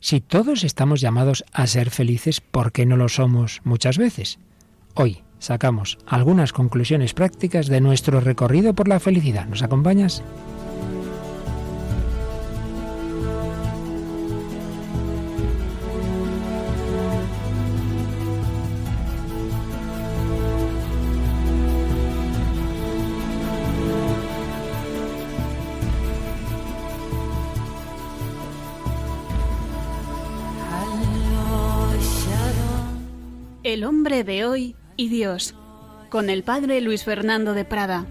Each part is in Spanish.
Si todos estamos llamados a ser felices, ¿por qué no lo somos muchas veces? Hoy sacamos algunas conclusiones prácticas de nuestro recorrido por la felicidad. ¿Nos acompañas? De hoy y Dios, con el padre Luis Fernando de Prada.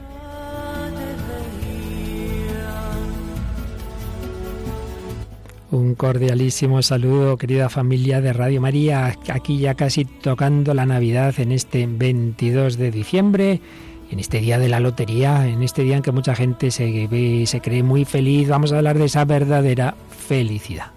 Un cordialísimo saludo, querida familia de Radio María, aquí ya casi tocando la Navidad en este 22 de diciembre, en este día de la lotería, en este día en que mucha gente se ve, se cree muy feliz. Vamos a hablar de esa verdadera felicidad.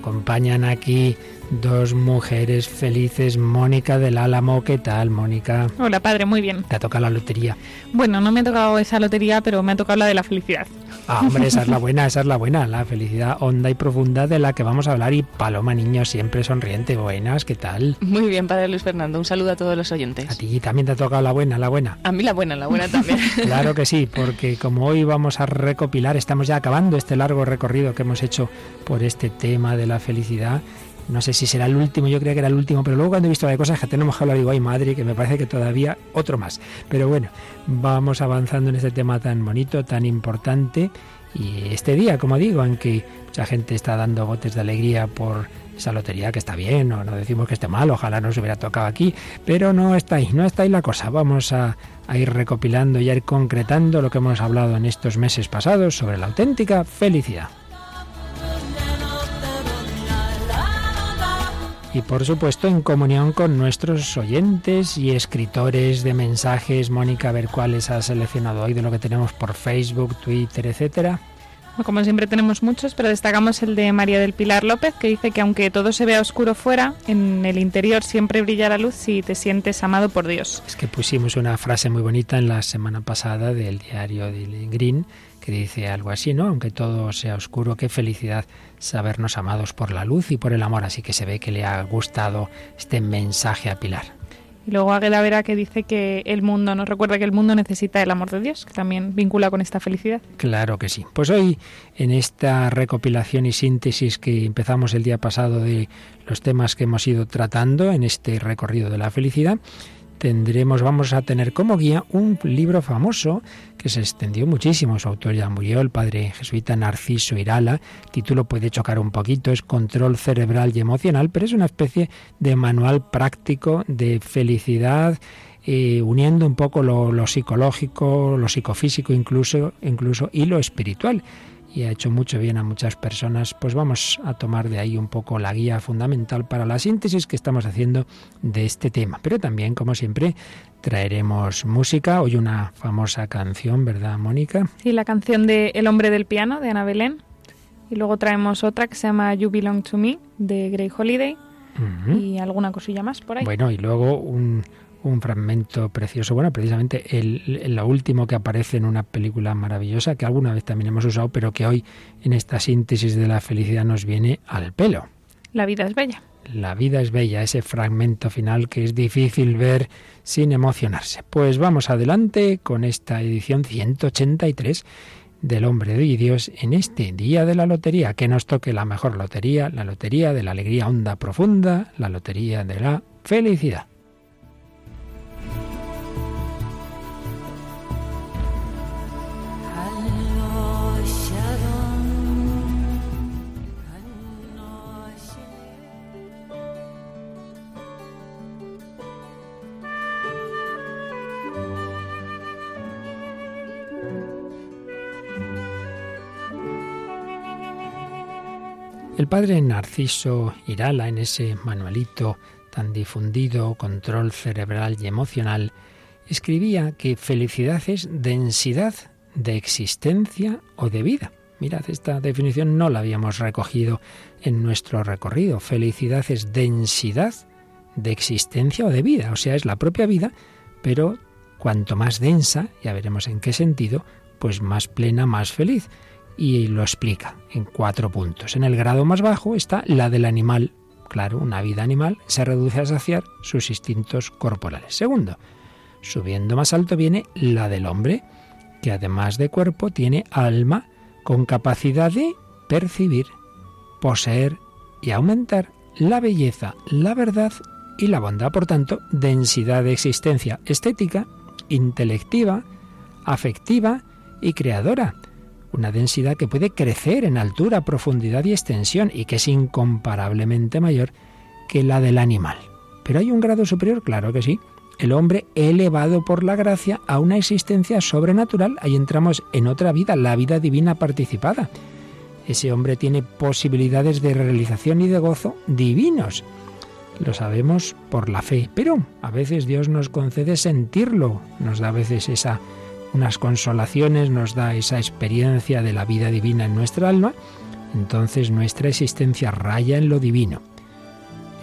acompañan aquí dos mujeres felices. Mónica del Álamo, ¿qué tal, Mónica? Hola, padre, muy bien. ¿Te ha tocado la lotería? Bueno, no me ha tocado esa lotería, pero me ha tocado la de la felicidad. Ah, hombre, esa es la buena, esa es la buena, la felicidad honda y profunda de la que vamos a hablar. Y Paloma Niño, siempre sonriente, buenas, ¿qué tal? Muy bien, padre Luis Fernando, un saludo a todos los oyentes. A ti también te ha tocado la buena, la buena. A mí la buena, la buena también. claro que sí, porque como hoy vamos a recopilar, estamos ya acabando este largo recorrido que hemos hecho por este tema de la felicidad no sé si será el último, yo creía que era el último, pero luego cuando he visto las cosas que tenemos que hablar, digo, ay madre, que me parece que todavía otro más. Pero bueno, vamos avanzando en este tema tan bonito, tan importante. Y este día, como digo, en que mucha gente está dando botes de alegría por esa lotería que está bien, o no decimos que esté mal, ojalá nos hubiera tocado aquí, pero no está ahí, no está ahí la cosa. Vamos a, a ir recopilando y a ir concretando lo que hemos hablado en estos meses pasados sobre la auténtica felicidad. Y por supuesto en comunión con nuestros oyentes y escritores de mensajes. Mónica, a ver cuáles has seleccionado hoy de lo que tenemos por Facebook, Twitter, etcétera. Como siempre tenemos muchos, pero destacamos el de María del Pilar López, que dice que aunque todo se vea oscuro fuera, en el interior siempre brilla la luz si te sientes amado por Dios. Es que pusimos una frase muy bonita en la semana pasada del diario de Green, que dice algo así, ¿no? Aunque todo sea oscuro, qué felicidad sabernos amados por la luz y por el amor. Así que se ve que le ha gustado este mensaje a Pilar. Y luego Águeda Vera que dice que el mundo, nos recuerda que el mundo necesita el amor de Dios, que también vincula con esta felicidad. Claro que sí. Pues hoy, en esta recopilación y síntesis que empezamos el día pasado de los temas que hemos ido tratando en este recorrido de la felicidad, tendremos, vamos a tener como guía un libro famoso que se extendió muchísimo. Su autor ya murió, el padre jesuita Narciso Irala. El título puede chocar un poquito, es Control Cerebral y Emocional, pero es una especie de manual práctico de felicidad. Eh, uniendo un poco lo, lo, psicológico, lo psicofísico incluso, incluso y lo espiritual y ha hecho mucho bien a muchas personas, pues vamos a tomar de ahí un poco la guía fundamental para la síntesis que estamos haciendo de este tema. Pero también, como siempre, traeremos música. Hoy una famosa canción, ¿verdad, Mónica? Sí, la canción de El hombre del piano, de Ana Belén. Y luego traemos otra que se llama You Belong to Me, de Grey Holiday. Y alguna cosilla más por ahí. Bueno, y luego un, un fragmento precioso, bueno, precisamente el, lo último que aparece en una película maravillosa que alguna vez también hemos usado, pero que hoy en esta síntesis de la felicidad nos viene al pelo. La vida es bella. La vida es bella, ese fragmento final que es difícil ver sin emocionarse. Pues vamos adelante con esta edición 183 del hombre de Dios en este día de la lotería, que nos toque la mejor lotería, la lotería de la alegría honda profunda, la lotería de la felicidad. El padre Narciso Irala, en ese manualito tan difundido, Control Cerebral y Emocional, escribía que felicidad es densidad de existencia o de vida. Mirad, esta definición no la habíamos recogido en nuestro recorrido. Felicidad es densidad de existencia o de vida, o sea, es la propia vida, pero cuanto más densa, ya veremos en qué sentido, pues más plena, más feliz y lo explica en cuatro puntos. En el grado más bajo está la del animal. Claro, una vida animal se reduce a saciar sus instintos corporales. Segundo, subiendo más alto viene la del hombre, que además de cuerpo tiene alma con capacidad de percibir, poseer y aumentar la belleza, la verdad y la bondad. Por tanto, densidad de existencia estética, intelectiva, afectiva y creadora. Una densidad que puede crecer en altura, profundidad y extensión y que es incomparablemente mayor que la del animal. Pero hay un grado superior, claro que sí. El hombre elevado por la gracia a una existencia sobrenatural. Ahí entramos en otra vida, la vida divina participada. Ese hombre tiene posibilidades de realización y de gozo divinos. Lo sabemos por la fe, pero a veces Dios nos concede sentirlo, nos da a veces esa unas consolaciones, nos da esa experiencia de la vida divina en nuestra alma, entonces nuestra existencia raya en lo divino.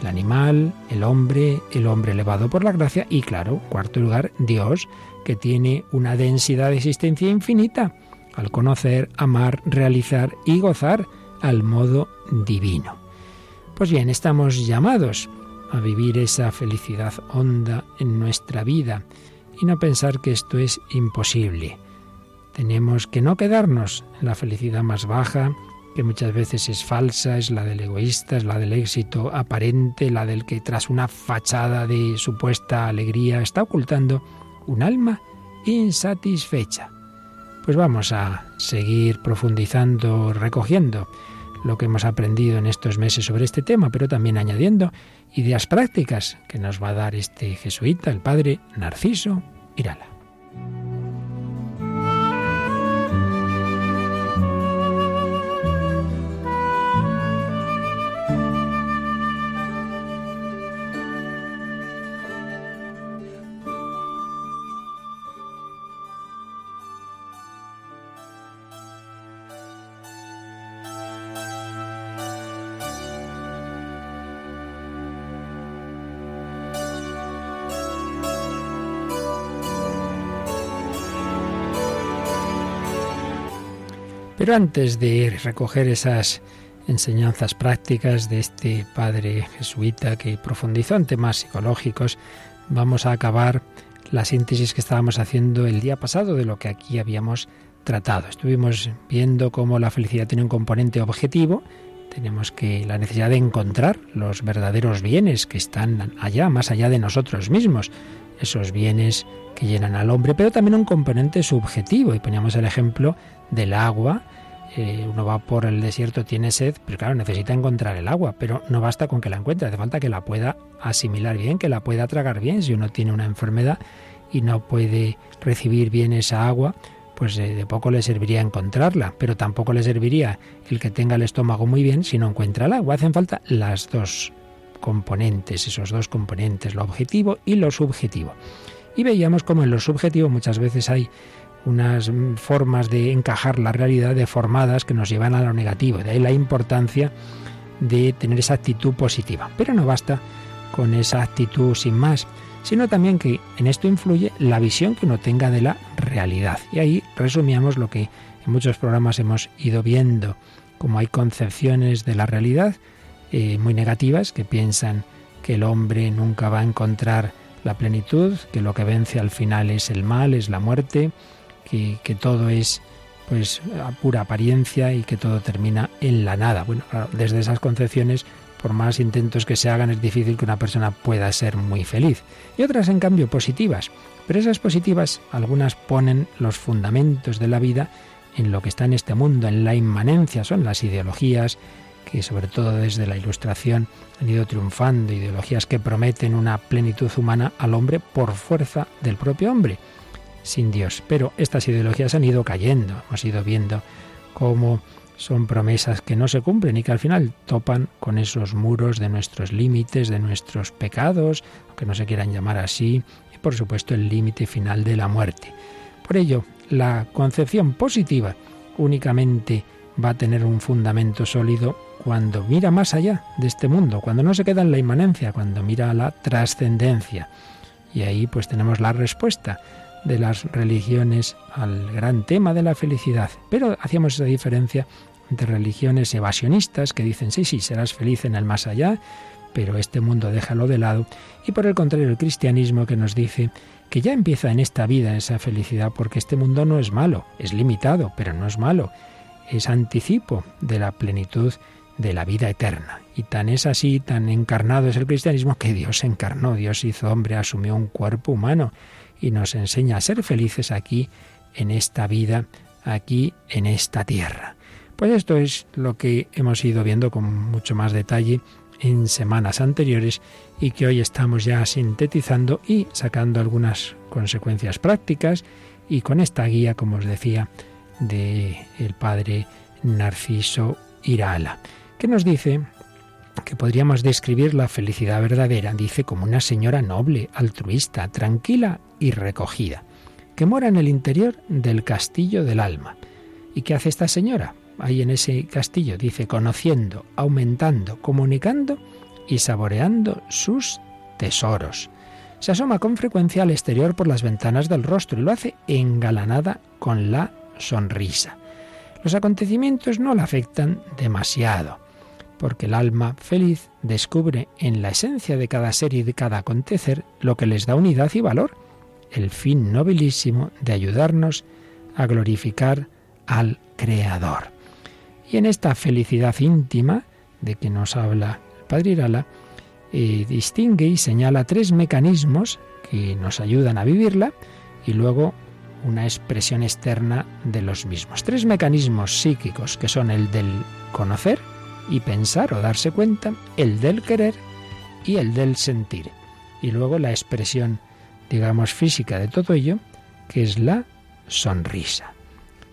El animal, el hombre, el hombre elevado por la gracia y claro, cuarto lugar, Dios, que tiene una densidad de existencia infinita al conocer, amar, realizar y gozar al modo divino. Pues bien, estamos llamados a vivir esa felicidad honda en nuestra vida y no pensar que esto es imposible. Tenemos que no quedarnos en la felicidad más baja, que muchas veces es falsa, es la del egoísta, es la del éxito aparente, la del que tras una fachada de supuesta alegría está ocultando un alma insatisfecha. Pues vamos a seguir profundizando, recogiendo lo que hemos aprendido en estos meses sobre este tema, pero también añadiendo ideas prácticas que nos va a dar este jesuita, el padre Narciso Irala. Pero antes de recoger esas enseñanzas prácticas de este padre jesuita que profundizó en temas psicológicos, vamos a acabar la síntesis que estábamos haciendo el día pasado de lo que aquí habíamos tratado. Estuvimos viendo cómo la felicidad tiene un componente objetivo, tenemos que la necesidad de encontrar los verdaderos bienes que están allá, más allá de nosotros mismos, esos bienes que llenan al hombre, pero también un componente subjetivo. Y poníamos el ejemplo del agua. Eh, uno va por el desierto, tiene sed, pero claro, necesita encontrar el agua, pero no basta con que la encuentre, hace falta que la pueda asimilar bien, que la pueda tragar bien. Si uno tiene una enfermedad y no puede recibir bien esa agua, pues eh, de poco le serviría encontrarla, pero tampoco le serviría el que tenga el estómago muy bien si no encuentra el agua. Hacen falta las dos componentes, esos dos componentes, lo objetivo y lo subjetivo. Y veíamos como en lo subjetivo muchas veces hay unas formas de encajar la realidad deformadas que nos llevan a lo negativo. De ahí la importancia de tener esa actitud positiva. Pero no basta con esa actitud sin más, sino también que en esto influye la visión que uno tenga de la realidad. Y ahí resumíamos lo que en muchos programas hemos ido viendo, como hay concepciones de la realidad eh, muy negativas que piensan que el hombre nunca va a encontrar la plenitud, que lo que vence al final es el mal, es la muerte, que, todo es pues a pura apariencia y que todo termina en la nada. Bueno, desde esas concepciones, por más intentos que se hagan, es difícil que una persona pueda ser muy feliz. Y otras, en cambio, positivas. Pero esas positivas, algunas ponen los fundamentos de la vida en lo que está en este mundo, en la inmanencia, son las ideologías que sobre todo desde la Ilustración han ido triunfando, ideologías que prometen una plenitud humana al hombre por fuerza del propio hombre sin Dios. Pero estas ideologías han ido cayendo, hemos ido viendo cómo son promesas que no se cumplen y que al final topan con esos muros de nuestros límites, de nuestros pecados, aunque no se quieran llamar así, y por supuesto el límite final de la muerte. Por ello, la concepción positiva únicamente va a tener un fundamento sólido cuando mira más allá de este mundo, cuando no se queda en la inmanencia, cuando mira a la trascendencia. Y ahí pues tenemos la respuesta de las religiones al gran tema de la felicidad. Pero hacíamos esa diferencia entre religiones evasionistas que dicen, sí, sí, serás feliz en el más allá, pero este mundo déjalo de lado. Y por el contrario, el cristianismo que nos dice que ya empieza en esta vida esa felicidad, porque este mundo no es malo, es limitado, pero no es malo, es anticipo de la plenitud de la vida eterna. Y tan es así, tan encarnado es el cristianismo que Dios encarnó, Dios hizo hombre, asumió un cuerpo humano y nos enseña a ser felices aquí, en esta vida, aquí, en esta tierra. Pues esto es lo que hemos ido viendo con mucho más detalle en semanas anteriores y que hoy estamos ya sintetizando y sacando algunas consecuencias prácticas y con esta guía, como os decía, de el padre Narciso Irala, que nos dice que podríamos describir la felicidad verdadera, dice, como una señora noble, altruista, tranquila y recogida, que mora en el interior del castillo del alma. ¿Y qué hace esta señora? Ahí en ese castillo, dice, conociendo, aumentando, comunicando y saboreando sus tesoros. Se asoma con frecuencia al exterior por las ventanas del rostro y lo hace engalanada con la sonrisa. Los acontecimientos no la afectan demasiado, porque el alma feliz descubre en la esencia de cada ser y de cada acontecer lo que les da unidad y valor, el fin nobilísimo de ayudarnos a glorificar al Creador. Y en esta felicidad íntima de que nos habla el Padre Irala, eh, distingue y señala tres mecanismos que nos ayudan a vivirla y luego una expresión externa de los mismos. Tres mecanismos psíquicos que son el del conocer y pensar o darse cuenta, el del querer y el del sentir. Y luego la expresión, digamos, física de todo ello, que es la sonrisa.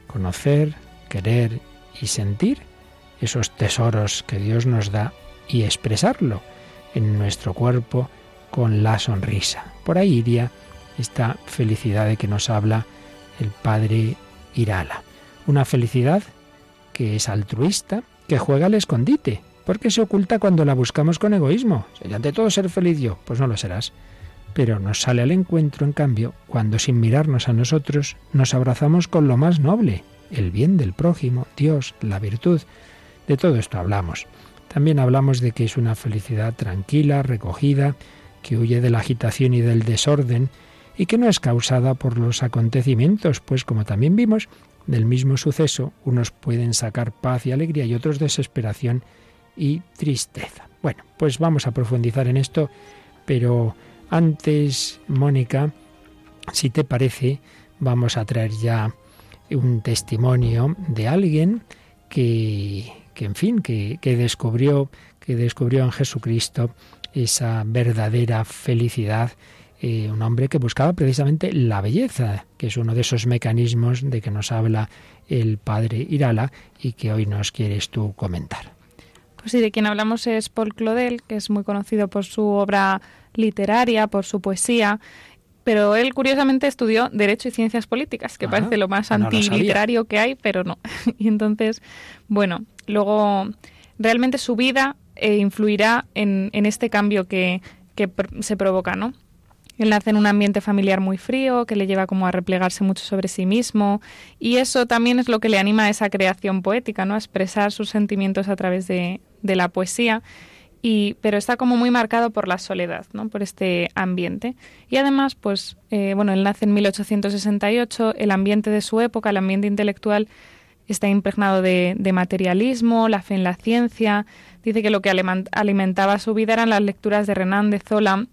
Conocer, querer y sentir esos tesoros que Dios nos da y expresarlo en nuestro cuerpo con la sonrisa. Por ahí iría esta felicidad de que nos habla el padre Irala. Una felicidad que es altruista, que juega al escondite, porque se oculta cuando la buscamos con egoísmo. Si ante todo ser feliz yo, pues no lo serás. Pero nos sale al encuentro, en cambio, cuando sin mirarnos a nosotros nos abrazamos con lo más noble, el bien del prójimo, Dios, la virtud. De todo esto hablamos. También hablamos de que es una felicidad tranquila, recogida, que huye de la agitación y del desorden, y que no es causada por los acontecimientos, pues como también vimos, del mismo suceso unos pueden sacar paz y alegría y otros desesperación y tristeza. Bueno, pues vamos a profundizar en esto, pero antes, Mónica, si te parece, vamos a traer ya un testimonio de alguien que, que en fin, que, que descubrió, que descubrió en Jesucristo esa verdadera felicidad eh, un hombre que buscaba precisamente la belleza, que es uno de esos mecanismos de que nos habla el padre Irala y que hoy nos quieres tú comentar. Pues sí, de quien hablamos es Paul Claudel, que es muy conocido por su obra literaria, por su poesía, pero él curiosamente estudió Derecho y Ciencias Políticas, que ah, parece lo más antiliterario que hay, pero no. y entonces, bueno, luego realmente su vida eh, influirá en, en, este cambio que, que se provoca, ¿no? Él nace en un ambiente familiar muy frío, que le lleva como a replegarse mucho sobre sí mismo, y eso también es lo que le anima a esa creación poética, ¿no? A expresar sus sentimientos a través de, de la poesía. Y, pero está como muy marcado por la soledad, ¿no? por este ambiente. Y además, pues, eh, bueno, él nace en 1868, el ambiente de su época, el ambiente intelectual, está impregnado de, de materialismo, la fe en la ciencia. Dice que lo que alimentaba su vida eran las lecturas de Renan de Zola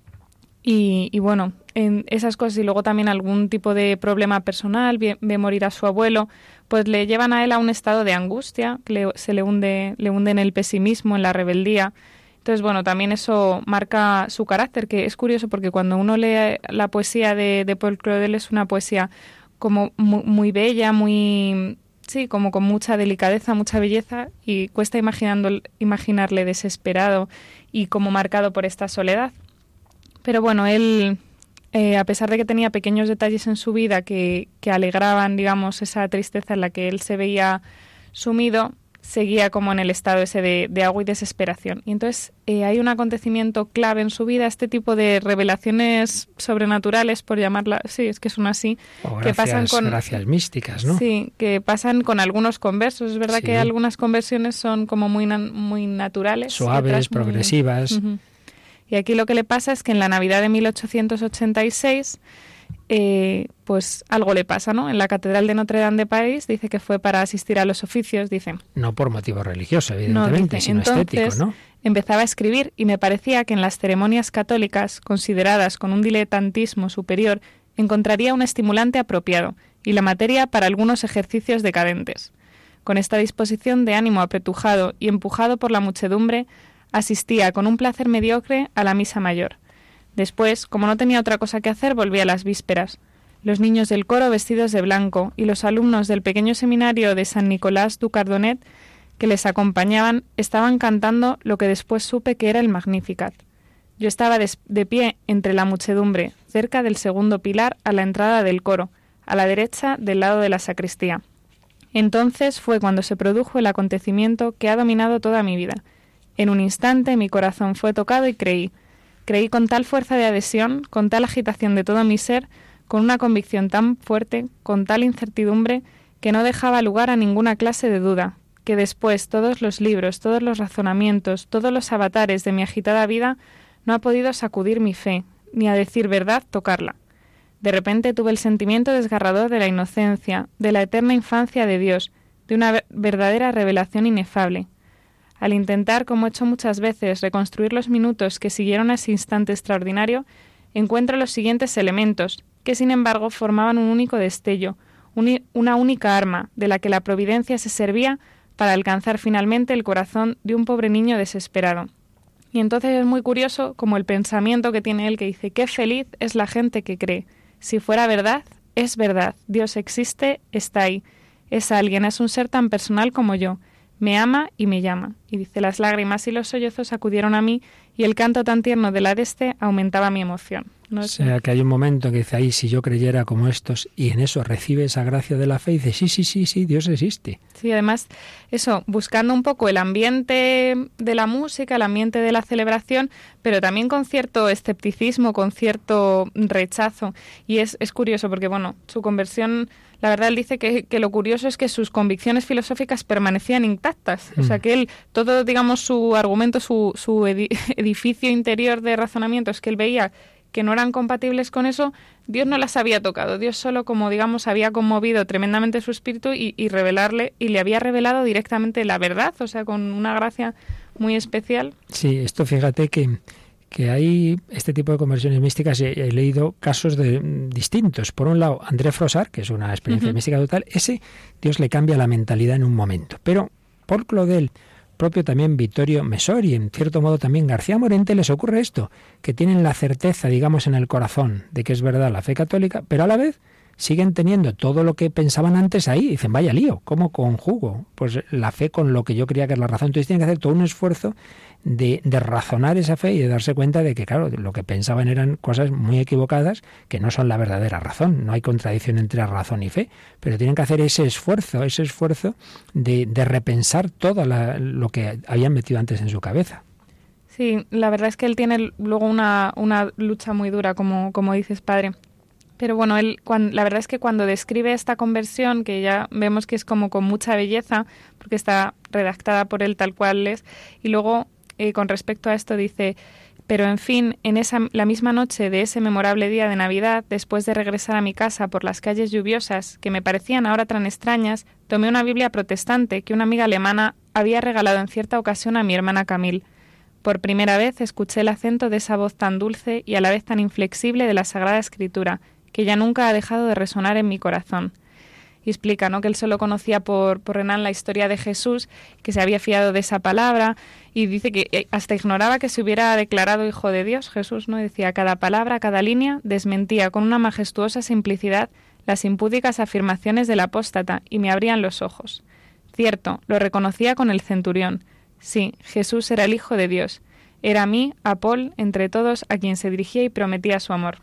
y, bueno, en esas cosas y luego también algún tipo de problema personal, ve, morir a su abuelo, pues le llevan a él a un estado de angustia, que se le hunde, le hunde en el pesimismo, en la rebeldía. Entonces, bueno, también eso marca su carácter, que es curioso porque cuando uno lee la poesía de, Paul Claudel es una poesía como muy, muy, bella, muy sí, como con mucha delicadeza, mucha belleza y cuesta imaginando, imaginarle desesperado y como marcado por esta soledad. Pero bueno, él, eh, a pesar de que tenía pequeños detalles en su vida que, que alegraban, digamos, esa tristeza en la que él se veía sumido, seguía como en el estado ese de, agua y desesperación. Y entonces eh, hay un acontecimiento clave en su vida, este tipo de revelaciones sobrenaturales, por llamarla, sí, es que son así, que pasan con gracias místicas, ¿no? Sí, que pasan con algunos conversos. Es verdad que algunas conversiones son como muy muy naturales, suaves, progresivas. Y aquí lo que le pasa es que en la Navidad de 1886 eh, pues algo le pasa, ¿no? En la Catedral de Notre Dame de París dice que fue para asistir a los oficios, dice. No por motivo religioso, evidentemente, sino estético, ¿no? Empezaba a escribir y me parecía que en las ceremonias católicas, consideradas con un diletantismo superior, encontraría un estimulante apropiado y la materia para algunos ejercicios decadentes. Con esta disposición de ánimo apretujado y empujado por la muchedumbre, asistía con un placer mediocre a la misa mayor Después, como no tenía otra cosa que hacer, volví a las vísperas. Los niños del coro vestidos de blanco y los alumnos del pequeño seminario de San Nicolás du Cardonet que les acompañaban estaban cantando lo que después supe que era el Magnificat. Yo estaba de pie entre la muchedumbre, cerca del segundo pilar a la entrada del coro, a la derecha del lado de la sacristía. Entonces fue cuando se produjo el acontecimiento que ha dominado toda mi vida. En un instante mi corazón fue tocado y creí, Creí con tal fuerza de adhesión, con tal agitación de todo mi ser, con una convicción tan fuerte, con tal incertidumbre, que no dejaba lugar a ninguna clase de duda, que después todos los libros, todos los razonamientos, todos los avatares de mi agitada vida no ha podido sacudir mi fe, ni a decir verdad tocarla. De repente tuve el sentimiento desgarrador de la inocencia, de la eterna infancia de Dios, de una verdadera revelación inefable, al intentar, como he hecho muchas veces, reconstruir los minutos que siguieron a ese instante extraordinario, encuentro los siguientes elementos, que sin embargo formaban un único destello, una única arma, de la que la providencia se servía para alcanzar finalmente el corazón de un pobre niño desesperado. Y entonces es muy curioso como el pensamiento que tiene él que dice, qué feliz es la gente que cree. Si fuera verdad, es verdad, Dios existe, está ahí. Es alguien, es un ser tan personal como yo me ama y me llama. Y dice, las lágrimas y los sollozos acudieron a mí y el canto tan tierno del adeste aumentaba mi emoción. ¿No o sea, que hay un momento que dice ahí, si yo creyera como estos, y en eso recibe esa gracia de la fe, y dice, sí, sí, sí, sí, Dios existe. Sí, además, eso, buscando un poco el ambiente de la música, el ambiente de la celebración, pero también con cierto escepticismo, con cierto rechazo. Y es, es curioso porque, bueno, su conversión la verdad él dice que, que, lo curioso es que sus convicciones filosóficas permanecían intactas. O sea, mm. que él, todo, digamos, su argumento, su, su edificio interior de razonamiento es que él veía que no eran compatibles con eso, Dios no las había tocado. Dios solo, como digamos, había conmovido tremendamente su espíritu y, y revelarle, y le había revelado directamente la verdad, o sea, con una gracia muy especial. Sí, esto fíjate que que hay este tipo de conversiones místicas, he, he leído casos de, distintos. Por un lado, André Frossard, que es una experiencia mística total, ese Dios le cambia la mentalidad en un momento. Pero por Claudel, propio también Vittorio Mesori, en cierto modo también García Morente, les ocurre esto, que tienen la certeza, digamos, en el corazón de que es verdad la fe católica, pero a la vez siguen teniendo todo lo que pensaban antes ahí. Dicen, vaya lío, ¿cómo conjugo? Pues la fe con lo que yo creía que es la razón. Entonces tienen que hacer todo un esfuerzo de, razonar esa fe y de darse cuenta de que, claro, lo que pensaban eran cosas muy equivocadas, que no son la verdadera razón. No hay contradicción entre razón y fe, pero tienen que hacer ese esfuerzo, ese esfuerzo de, repensar todo lo que habían metido antes en su cabeza. Sí, la verdad es que él tiene luego una, una lucha muy dura, como, como dices, padre. Pero bueno, él, la verdad es que cuando describe esta conversión, que ya vemos que es como con mucha belleza, porque está redactada por él tal cual es, y luego eh, con respecto a esto dice, pero en fin, en esa, la misma noche de ese memorable día de Navidad, después de regresar a mi casa por las calles lluviosas, que me parecían ahora tan extrañas, tomé una Biblia protestante que una amiga alemana había regalado en cierta ocasión a mi hermana Camille. Por primera vez escuché el acento de esa voz tan dulce y a la vez tan inflexible de la Sagrada Escritura, que ya nunca ha dejado de resonar en mi corazón y explica ¿no? que él solo conocía por, por Renan la historia de Jesús, que se había fiado de esa palabra y dice que eh, hasta ignoraba que se hubiera declarado hijo de Dios Jesús, ¿no? Decía cada palabra, cada línea desmentía con una majestuosa simplicidad las impúdicas afirmaciones del apóstata y me abrían los ojos. Cierto, lo reconocía con el centurión. Sí, Jesús era el Hijo de Dios. Era a mí, a Paul, entre todos, a quien se dirigía y prometía su amor.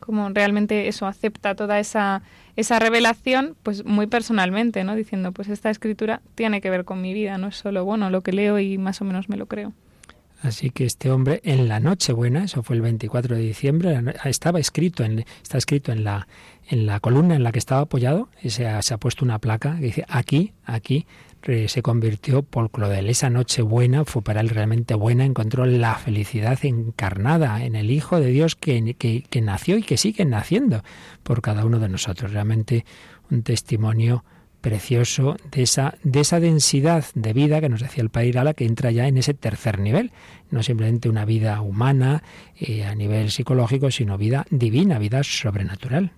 Como realmente eso acepta toda esa esa revelación pues muy personalmente, ¿no? Diciendo, pues esta escritura tiene que ver con mi vida, no es solo, bueno, lo que leo y más o menos me lo creo. Así que este hombre en la Nochebuena, eso fue el 24 de diciembre, estaba escrito en, está escrito en la, en la columna en la que estaba apoyado, se ha, se ha puesto una placa que dice aquí, aquí se convirtió Paul Claudel. Esa noche buena fue para él realmente buena, encontró la felicidad encarnada en el Hijo de Dios que, que, que nació y que sigue naciendo por cada uno de nosotros. Realmente un testimonio precioso de esa, de esa densidad de vida que nos decía el Padre Irala, que entra ya en ese tercer nivel. No simplemente una vida humana eh, a nivel psicológico, sino vida divina, vida sobrenatural.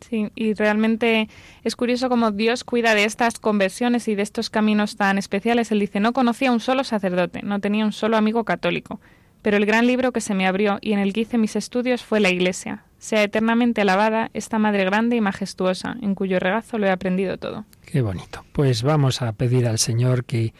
Sí, y realmente es curioso cómo Dios cuida de estas conversiones y de estos caminos tan especiales. Él dice, no conocía un solo sacerdote, no tenía un solo amigo católico, pero el gran libro que se me abrió y en el que hice mis estudios fue la Iglesia, sea eternamente alabada esta Madre grande y majestuosa, en cuyo regazo lo he aprendido todo. Qué bonito. Pues vamos a pedir al Señor que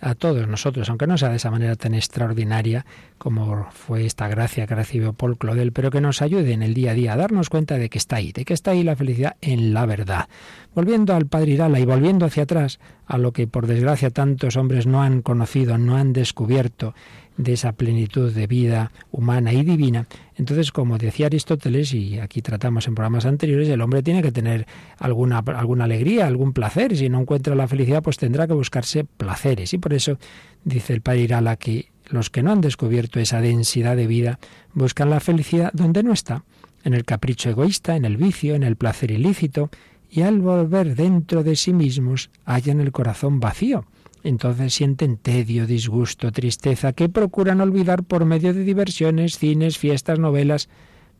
a todos nosotros, aunque no sea de esa manera tan extraordinaria como fue esta gracia que recibió Paul Claudel, pero que nos ayude en el día a día a darnos cuenta de que está ahí, de que está ahí la felicidad en la verdad. Volviendo al Padre Irala y volviendo hacia atrás a lo que por desgracia tantos hombres no han conocido, no han descubierto, de esa plenitud de vida humana y divina. Entonces, como decía Aristóteles, y aquí tratamos en programas anteriores, el hombre tiene que tener alguna, alguna alegría, algún placer. Si no encuentra la felicidad, pues tendrá que buscarse placeres. Y por eso dice el padre Irala que los que no han descubierto esa densidad de vida buscan la felicidad donde no está, en el capricho egoísta, en el vicio, en el placer ilícito, y al volver dentro de sí mismos hallan el corazón vacío entonces sienten tedio, disgusto, tristeza, que procuran olvidar por medio de diversiones, cines, fiestas, novelas,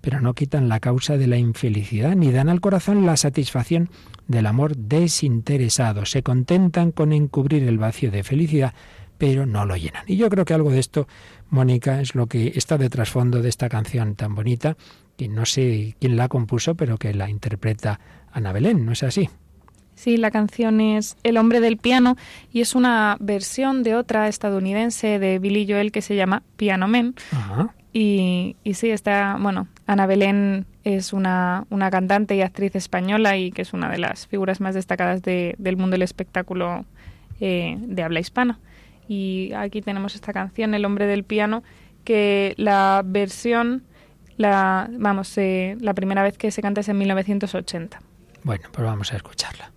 pero no quitan la causa de la infelicidad ni dan al corazón la satisfacción del amor desinteresado. Se contentan con encubrir el vacío de felicidad, pero no lo llenan. Y yo creo que algo de esto, Mónica, es lo que está de trasfondo de esta canción tan bonita, que no sé quién la compuso, pero que la interpreta Ana Belén, ¿no es así? Sí, la canción es El hombre del piano y es una versión de otra estadounidense de Billy Joel que se llama Piano Man. Y, y, sí, está, bueno, Ana Belén es una, una, cantante y actriz española y que es una de las figuras más destacadas de, del mundo del espectáculo eh, de habla hispana. Y aquí tenemos esta canción, El hombre del piano, que la versión, la, vamos, eh, la primera vez que se canta es en 1980. Bueno, pues vamos a escucharla.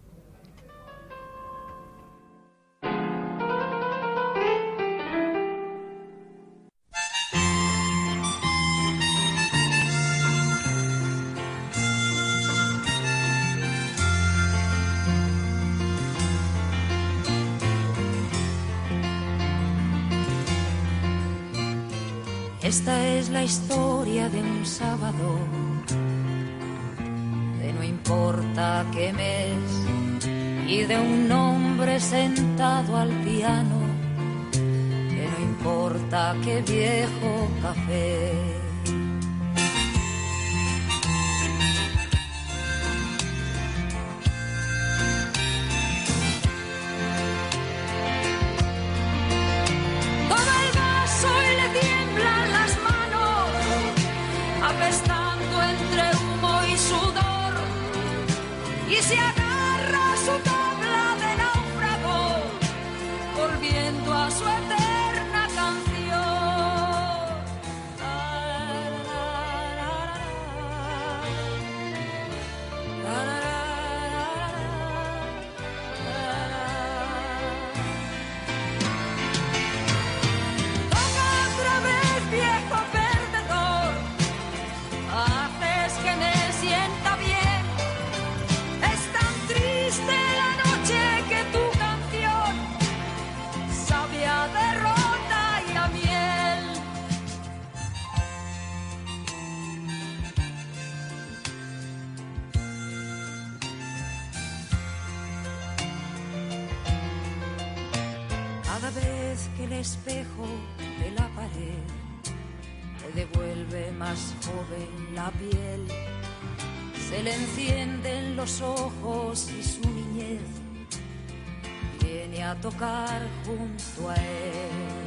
Esta es la historia de un sábado, de no importa qué mes, y de un hombre sentado al piano, que no importa qué viejo café. espejo de la pared te devuelve más joven la piel. Se le encienden los ojos y su niñez viene a tocar junto a él.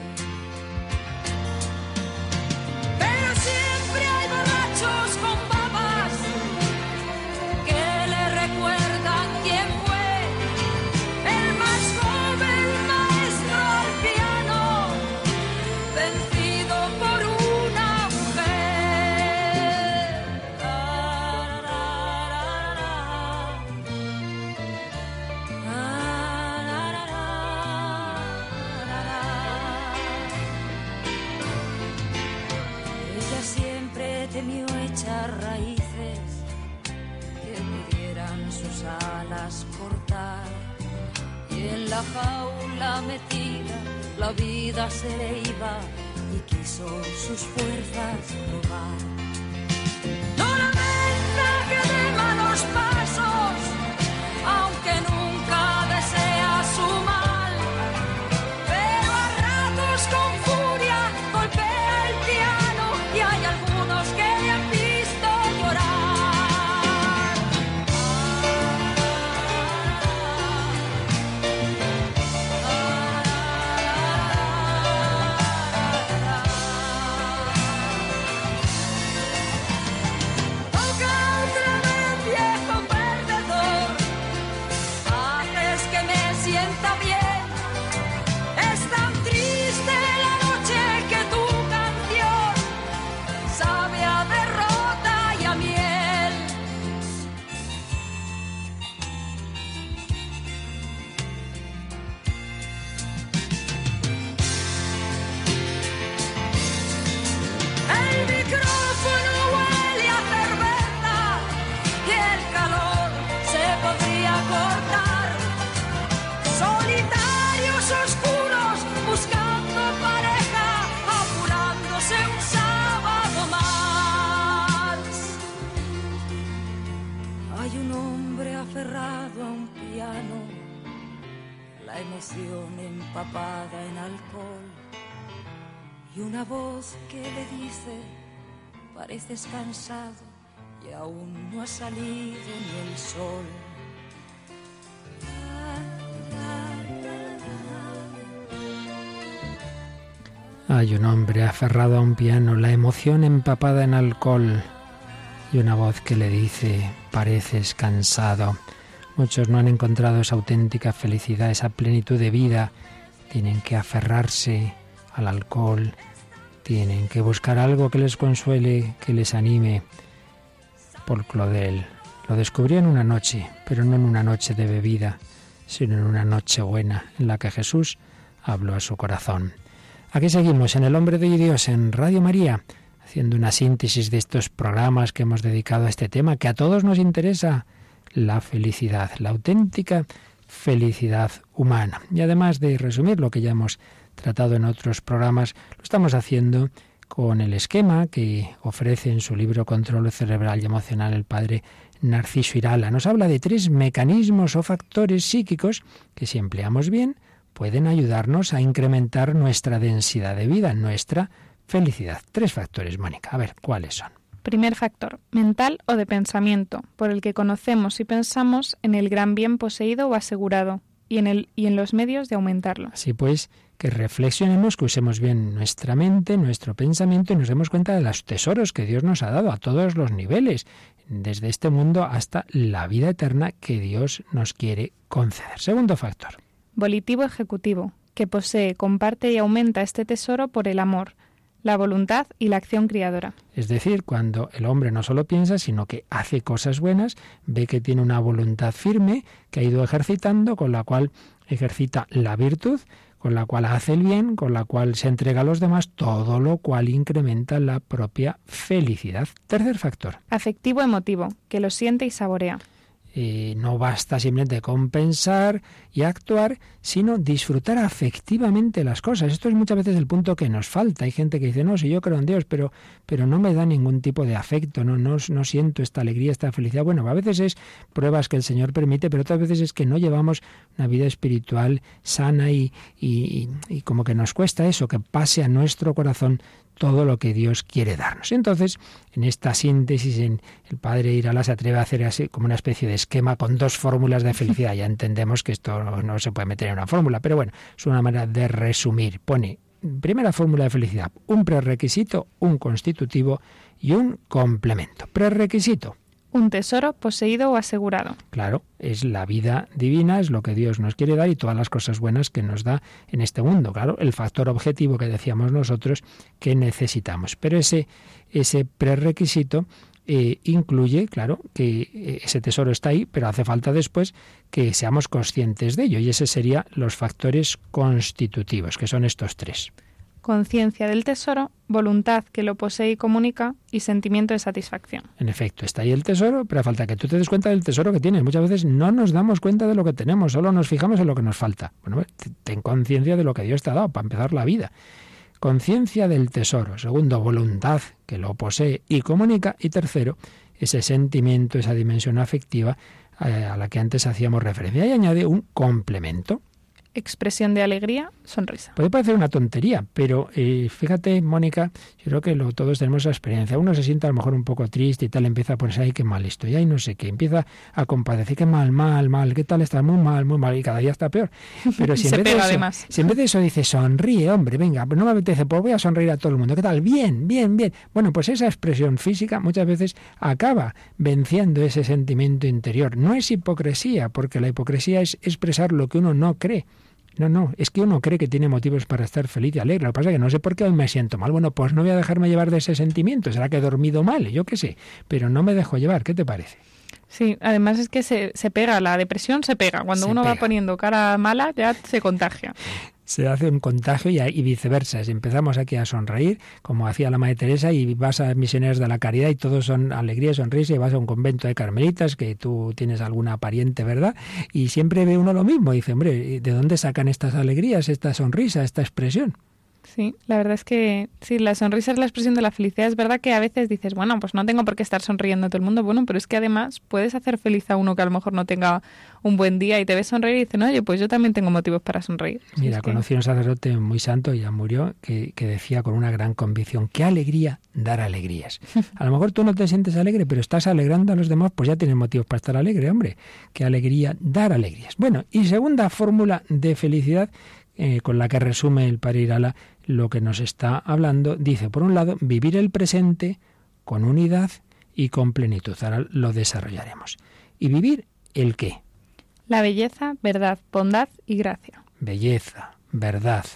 La emoción empapada en alcohol y una voz que le dice, pareces cansado y aún no ha salido ni el sol. Hay un hombre aferrado a un piano, la emoción empapada en alcohol y una voz que le dice, pareces cansado. Muchos no han encontrado esa auténtica felicidad, esa plenitud de vida. Tienen que aferrarse al alcohol, tienen que buscar algo que les consuele, que les anime. Paul Claudel lo descubrió en una noche, pero no en una noche de bebida, sino en una noche buena en la que Jesús habló a su corazón. Aquí seguimos en El Hombre de Dios en Radio María, haciendo una síntesis de estos programas que hemos dedicado a este tema que a todos nos interesa, la felicidad, la auténtica felicidad humana. Y además de resumir lo que ya hemos tratado en otros programas, lo estamos haciendo con el esquema que ofrece en su libro Control Cerebral y Emocional el padre Narciso Irala. Nos habla de tres mecanismos o factores psíquicos que si empleamos bien pueden ayudarnos a incrementar nuestra densidad de vida, nuestra felicidad. Tres factores, Mónica. A ver, ¿cuáles son? Primer factor, mental o de pensamiento, por el que conocemos y pensamos en el gran bien poseído o asegurado y en, el, y en los medios de aumentarlo. Así pues, que reflexionemos, que usemos bien nuestra mente, nuestro pensamiento y nos demos cuenta de los tesoros que Dios nos ha dado a todos los niveles, desde este mundo hasta la vida eterna que Dios nos quiere conceder. Segundo factor. Volitivo ejecutivo, que posee, comparte y aumenta este tesoro por el amor, la voluntad y la acción criadora. Es decir, cuando el hombre no solo piensa, sino que hace cosas buenas, ve que tiene una voluntad firme que ha ido ejercitando, con la cual ejercita la virtud, con la cual hace el bien, con la cual se entrega a los demás, todo lo cual incrementa la propia felicidad. Tercer factor. Afectivo emotivo, que lo siente y saborea. Eh, no basta simplemente compensar y actuar, sino disfrutar afectivamente las cosas. Esto es muchas veces el punto que nos falta. Hay gente que dice, no, si yo creo en Dios, pero, pero no me da ningún tipo de afecto, no, no, no siento esta alegría, esta felicidad. Bueno, a veces es pruebas que el Señor permite, pero otras veces es que no llevamos una vida espiritual sana y, y, y como que nos cuesta eso, que pase a nuestro corazón todo lo que Dios quiere darnos. Entonces, en esta síntesis, en el padre Irala se atreve a hacer así como una especie de esquema con dos fórmulas de felicidad. Ya entendemos que esto no se puede meter en una fórmula, pero bueno, es una manera de resumir. Pone primera fórmula de felicidad, un prerequisito, un constitutivo y un complemento. Prerequisito, un tesoro poseído o asegurado. Claro, es la vida divina, es lo que Dios nos quiere dar y todas las cosas buenas que nos da en este mundo. Claro, el factor objetivo que decíamos nosotros que necesitamos. Pero ese, ese prerequisito eh, incluye, claro, que ese tesoro está ahí, pero hace falta después que seamos conscientes de ello. Y ese serían los factores constitutivos, que son estos tres. Conciencia del tesoro, voluntad que lo posee y comunica y sentimiento de satisfacción. En efecto, está ahí el tesoro, pero falta que tú te des cuenta del tesoro que tienes. Muchas veces no nos damos cuenta de lo que tenemos, solo nos fijamos en lo que nos falta. Bueno, pues, ten conciencia de lo que Dios te ha dado para empezar la vida. Conciencia del tesoro. Segundo, voluntad que lo posee y comunica. Y tercero, ese sentimiento, esa dimensión afectiva eh, a la que antes hacíamos referencia. Y añade un complemento expresión de alegría, sonrisa. Puede parecer una tontería, pero eh, fíjate, Mónica, yo creo que lo, todos tenemos esa experiencia. Uno se siente a lo mejor un poco triste y tal, empieza a ponerse ahí, qué mal estoy, ahí no sé qué, empieza a compadecer, qué mal, mal, mal, qué tal está, muy mal, muy mal, y cada día está peor. Pero si, en, vez de eso, además. si en vez de eso dice, sonríe, hombre, venga, no me apetece, pues voy a sonreír a todo el mundo, ¿qué tal? Bien, bien, bien. Bueno, pues esa expresión física muchas veces acaba venciendo ese sentimiento interior. No es hipocresía, porque la hipocresía es expresar lo que uno no cree. No, no, es que uno cree que tiene motivos para estar feliz y alegre. Lo que pasa es que no sé por qué hoy me siento mal. Bueno, pues no voy a dejarme llevar de ese sentimiento. Será que he dormido mal, yo qué sé. Pero no me dejo llevar. ¿Qué te parece? Sí, además es que se, se pega, la depresión se pega. Cuando uno va poniendo cara mala, ya se contagia se hace un contagio y, viceversa. Si empezamos aquí a sonreír, como hacía la Madre Teresa, y vas a misioneros de la caridad y todos son alegría y sonrisa, y vas a un convento de carmelitas, que tú tienes alguna pariente, ¿verdad? Y siempre ve uno lo mismo. Dice, hombre, ¿de dónde sacan estas alegrías, esta sonrisa, esta expresión? Sí, la verdad es que sí, la sonrisa es la expresión de la felicidad. Es verdad que a veces dices, bueno, pues no tengo por qué estar sonriendo a todo el mundo. Bueno, pero es que además puedes hacer feliz a uno que a lo mejor no tenga un buen día y te ves sonreír y dices, oye, pues yo también tengo motivos para sonreír. Mira, conocí a un sacerdote muy santo, ya murió, que, que decía con una gran convicción, qué alegría dar alegrías. A lo mejor tú no te sientes alegre, pero estás alegrando a los demás, pues ya tienes motivos para estar alegre, hombre. Qué alegría dar alegrías. Bueno, y segunda fórmula de felicidad eh, con la que resume el Parirala lo que nos está hablando, dice, por un lado, vivir el presente con unidad y con plenitud. Ahora lo desarrollaremos. ¿Y vivir el qué? La belleza, verdad, bondad y gracia. Belleza, verdad,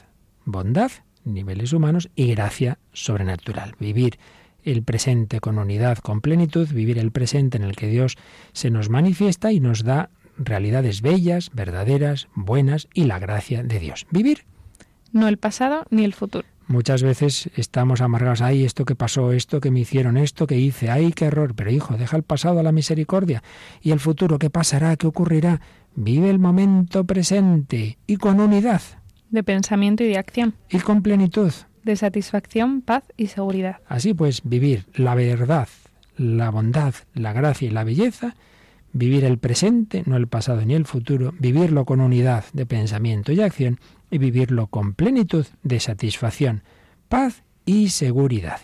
bondad, niveles humanos y gracia sobrenatural. Vivir el presente con unidad, con plenitud, vivir el presente en el que Dios se nos manifiesta y nos da realidades bellas, verdaderas, buenas y la gracia de Dios. Vivir. No el pasado ni el futuro. Muchas veces estamos amargados, ay, esto que pasó, esto que me hicieron, esto que hice, ay, qué error. Pero hijo, deja el pasado a la misericordia. ¿Y el futuro qué pasará? ¿Qué ocurrirá? Vive el momento presente y con unidad. De pensamiento y de acción. Y con plenitud. De satisfacción, paz y seguridad. Así pues, vivir la verdad, la bondad, la gracia y la belleza vivir el presente, no el pasado ni el futuro, vivirlo con unidad de pensamiento y acción y vivirlo con plenitud de satisfacción, paz y seguridad.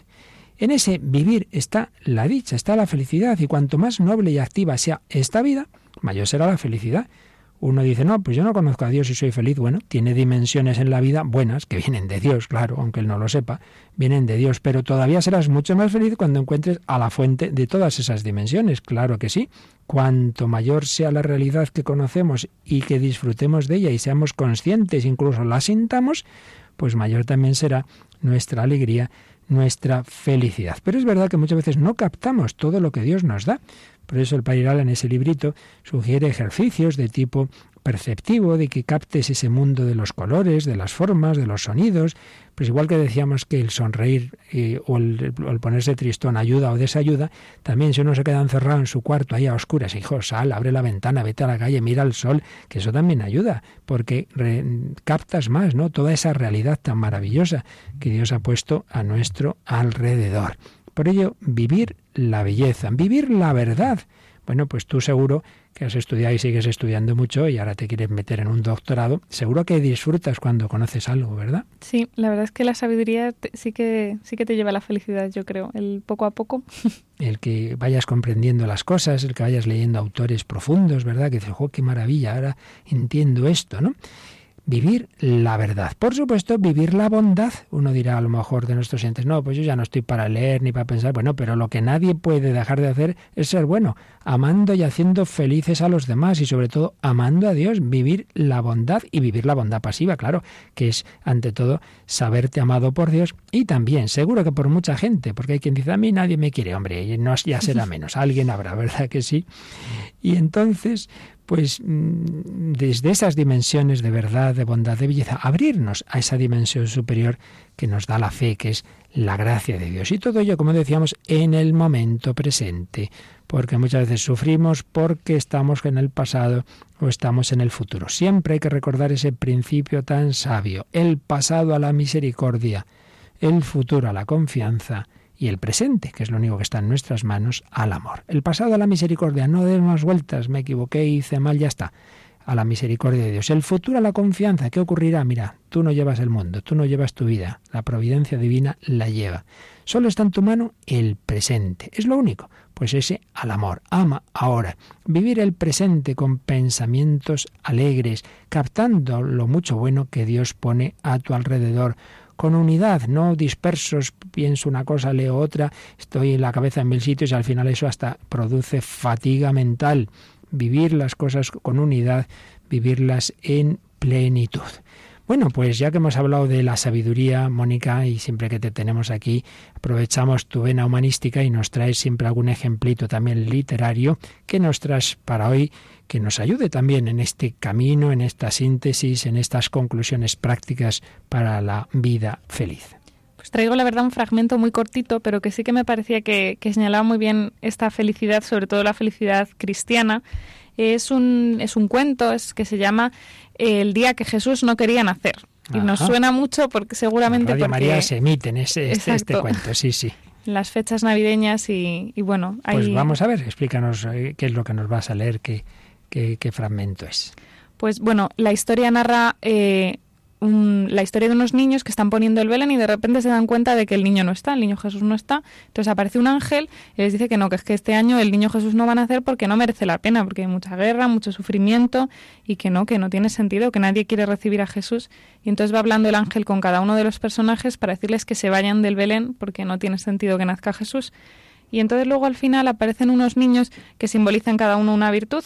En ese vivir está la dicha, está la felicidad, y cuanto más noble y activa sea esta vida, mayor será la felicidad. Uno dice, no, pues yo no conozco a Dios y soy feliz. Bueno, tiene dimensiones en la vida buenas, que vienen de Dios, claro, aunque él no lo sepa, vienen de Dios, pero todavía serás mucho más feliz cuando encuentres a la fuente de todas esas dimensiones, claro que sí. Cuanto mayor sea la realidad que conocemos y que disfrutemos de ella y seamos conscientes, incluso la sintamos, pues mayor también será nuestra alegría, nuestra felicidad. Pero es verdad que muchas veces no captamos todo lo que Dios nos da. Por eso el Pairal en ese librito sugiere ejercicios de tipo perceptivo, de que captes ese mundo de los colores, de las formas, de los sonidos. Pues igual que decíamos que el sonreír eh, o, el, ponerse tristón ayuda o desayuda, también si uno se queda encerrado en su cuarto ahí a oscuras, hijo, sal, abre la ventana, vete a la calle, mira el sol, que eso también ayuda, porque captas más, ¿no? Toda esa realidad tan maravillosa que Dios ha puesto a nuestro alrededor. Por ello, vivir la belleza, vivir la verdad. Bueno, pues tú seguro que has estudiado y sigues estudiando mucho y ahora te quieres meter en un doctorado, seguro que disfrutas cuando conoces algo, ¿verdad? Sí, la verdad es que la sabiduría sí que sí que te lleva a la felicidad, yo creo, el poco a poco. El que vayas comprendiendo las cosas, el que vayas leyendo autores profundos, ¿verdad? Que dices, "Oh, qué maravilla, ahora entiendo esto", ¿no? Vivir la verdad. Por supuesto, vivir la bondad. Uno dirá a lo mejor de nuestros entes, no, pues yo ya no estoy para leer ni para pensar. Bueno, pero lo que nadie puede dejar de hacer es ser bueno, amando y haciendo felices a los demás y sobre todo amando a Dios, vivir la bondad y vivir la bondad pasiva, claro, que es ante todo saberte amado por Dios y también, seguro que por mucha gente, porque hay quien dice, a mí nadie me quiere, hombre, no, ya será menos, alguien habrá, ¿verdad que sí? Y entonces, pues mm, desde esas dimensiones de verdad, de bondad, de belleza, abrirnos a esa dimensión superior que nos da la fe, que es la gracia de Dios. Y todo ello, como decíamos, en el momento presente, porque muchas veces sufrimos porque estamos en el pasado o estamos en el futuro. Siempre hay que recordar ese principio tan sabio, el pasado a la misericordia, el futuro a la confianza y el presente, que es lo único que está en nuestras manos, al amor. El pasado a la misericordia, no des más vueltas, me equivoqué, hice mal, ya está. A la misericordia de Dios. El futuro a la confianza, ¿qué ocurrirá? Mira, tú no llevas el mundo, tú no llevas tu vida, la providencia divina la lleva. Solo está en tu mano el presente, es lo único. Pues ese al amor, ama ahora. Vivir el presente con pensamientos alegres, captando lo mucho bueno que Dios pone a tu alrededor con unidad, no dispersos, pienso una cosa, leo otra, estoy en la cabeza en mil sitios y al final eso hasta produce fatiga mental. Vivir las cosas con unidad, vivirlas en plenitud. Bueno, pues ya que hemos hablado de la sabiduría, Mónica, y siempre que te tenemos aquí, aprovechamos tu vena humanística y nos traes siempre algún ejemplito también literario que nos traes para hoy, que nos ayude también en este camino, en esta síntesis, en estas conclusiones prácticas para la vida feliz. Pues traigo la verdad un fragmento muy cortito, pero que sí que me parecía que, que señalaba muy bien esta felicidad, sobre todo la felicidad cristiana. Es un, es un cuento es que se llama el día que Jesús no quería nacer. Y nos suena mucho porque seguramente... Radio María se emiten ese, este, este, cuento, sí, sí. Las fechas navideñas y, y bueno... Pues vamos a ver, explícanos eh, qué es lo que nos vas a leer, qué, qué, qué fragmento es. Pues bueno, la historia narra eh, la historia de unos niños que están poniendo el Belén y de repente se dan cuenta de que el niño no está, el niño Jesús no está. Entonces aparece un ángel y les dice que no, que es que este año el niño Jesús no va a nacer porque no merece la pena, porque hay mucha guerra, mucho sufrimiento y que no, que no tiene sentido, que nadie quiere recibir a Jesús. Y entonces va hablando el ángel con cada uno de los personajes para decirles que se vayan del Belén porque no tiene sentido que nazca Jesús. Y entonces luego al final aparecen unos niños que simbolizan cada uno una virtud.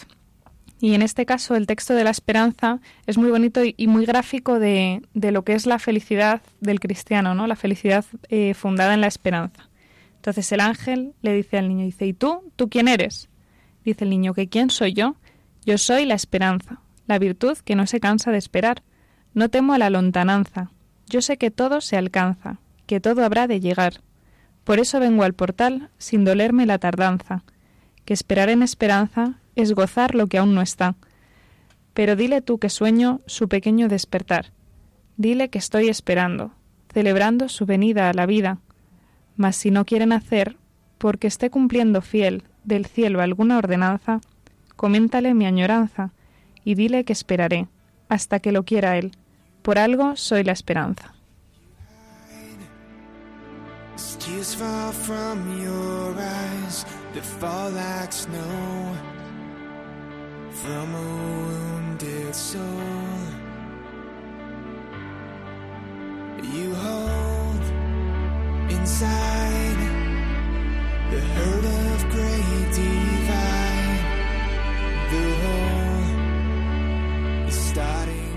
Y en este caso el texto de la esperanza es muy bonito y muy gráfico de, de lo que es la felicidad del cristiano, ¿no? La felicidad eh, fundada en la esperanza. Entonces el ángel le dice al niño, dice, ¿y tú? ¿Tú quién eres? Dice el niño, ¿que quién soy yo? Yo soy la esperanza, la virtud que no se cansa de esperar. No temo a la lontananza. Yo sé que todo se alcanza, que todo habrá de llegar. Por eso vengo al portal sin dolerme la tardanza, que esperar en esperanza es gozar lo que aún no está. Pero dile tú que sueño su pequeño despertar. Dile que estoy esperando, celebrando su venida a la vida. Mas si no quieren hacer, porque esté cumpliendo fiel del cielo alguna ordenanza, coméntale mi añoranza y dile que esperaré hasta que lo quiera él. Por algo soy la esperanza.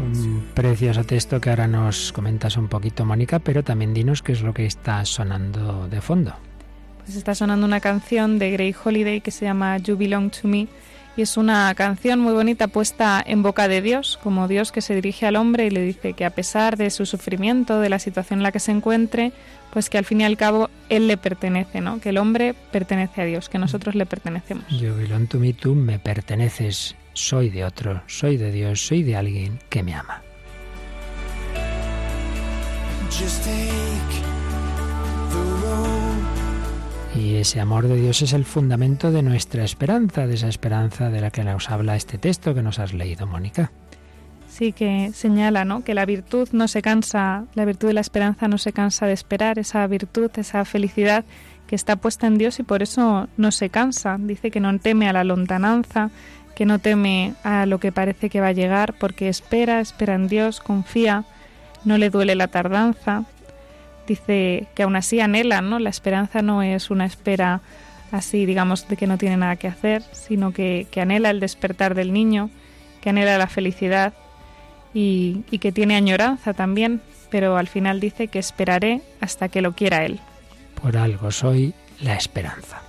Un precioso texto que ahora nos comentas un poquito, Mónica, pero también dinos qué es lo que está sonando de fondo. Pues está sonando una canción de Grey Holiday que se llama You Belong to Me y es una canción muy bonita puesta en boca de Dios, como Dios que se dirige al hombre y le dice que a pesar de su sufrimiento, de la situación en la que se encuentre, pues que al fin y al cabo Él le pertenece, ¿no? Que el hombre pertenece a Dios, que nosotros le pertenecemos. Yo to me, tú me perteneces, soy de otro, soy de Dios, soy de alguien que me ama. Ese amor de Dios es el fundamento de nuestra esperanza, de esa esperanza de la que nos habla este texto que nos has leído, Mónica. Sí, que señala ¿no? que la virtud no se cansa, la virtud de la esperanza no se cansa de esperar, esa virtud, esa felicidad que está puesta en Dios y por eso no se cansa. Dice que no teme a la lontananza, que no teme a lo que parece que va a llegar, porque espera, espera en Dios, confía, no le duele la tardanza, dice que aún así anhela, ¿no? La esperanza no es una espera así, digamos, de que no tiene nada que hacer, sino que, anhela el despertar del niño, que anhela la felicidad y que tiene añoranza también, pero al final dice que esperaré hasta que lo quiera él. Por algo soy la esperanza.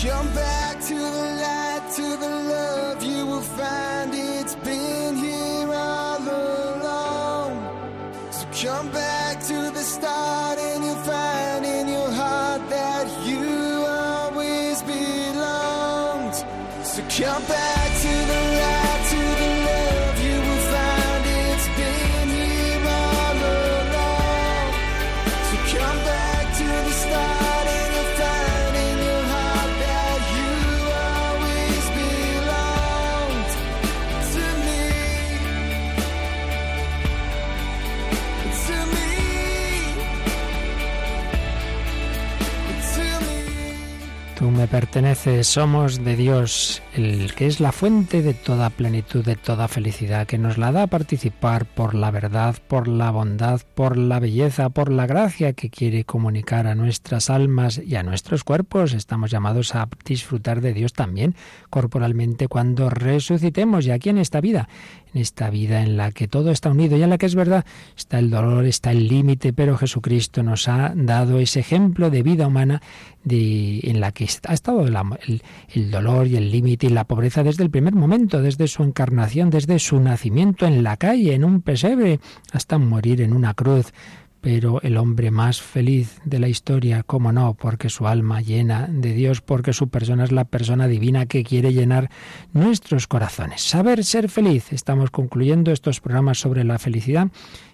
Come back to the light, to the love, you will find it's been here all along. So come back. Me. Perteneces, somos de Dios, el que es la fuente de toda plenitud, de toda felicidad, que nos la da a participar por la verdad, por la bondad, por la belleza, por la gracia que quiere comunicar a nuestras almas y a nuestros cuerpos. Estamos llamados a disfrutar de Dios también corporalmente cuando resucitemos y aquí en esta vida, en esta vida en la que todo está unido y en la que es verdad, está el dolor, está el límite, pero Jesucristo nos ha dado ese ejemplo de vida humana en la que ha estado el dolor y el límite y la pobreza desde el primer momento, desde su encarnación, desde su nacimiento en la calle, en un pesebre, hasta morir en una cruz. Pero el hombre más feliz de la historia, cómo no, porque su alma llena de Dios, porque su persona es la persona divina que quiere llenar nuestros corazones. Saber ser feliz. Estamos concluyendo estos programas sobre la felicidad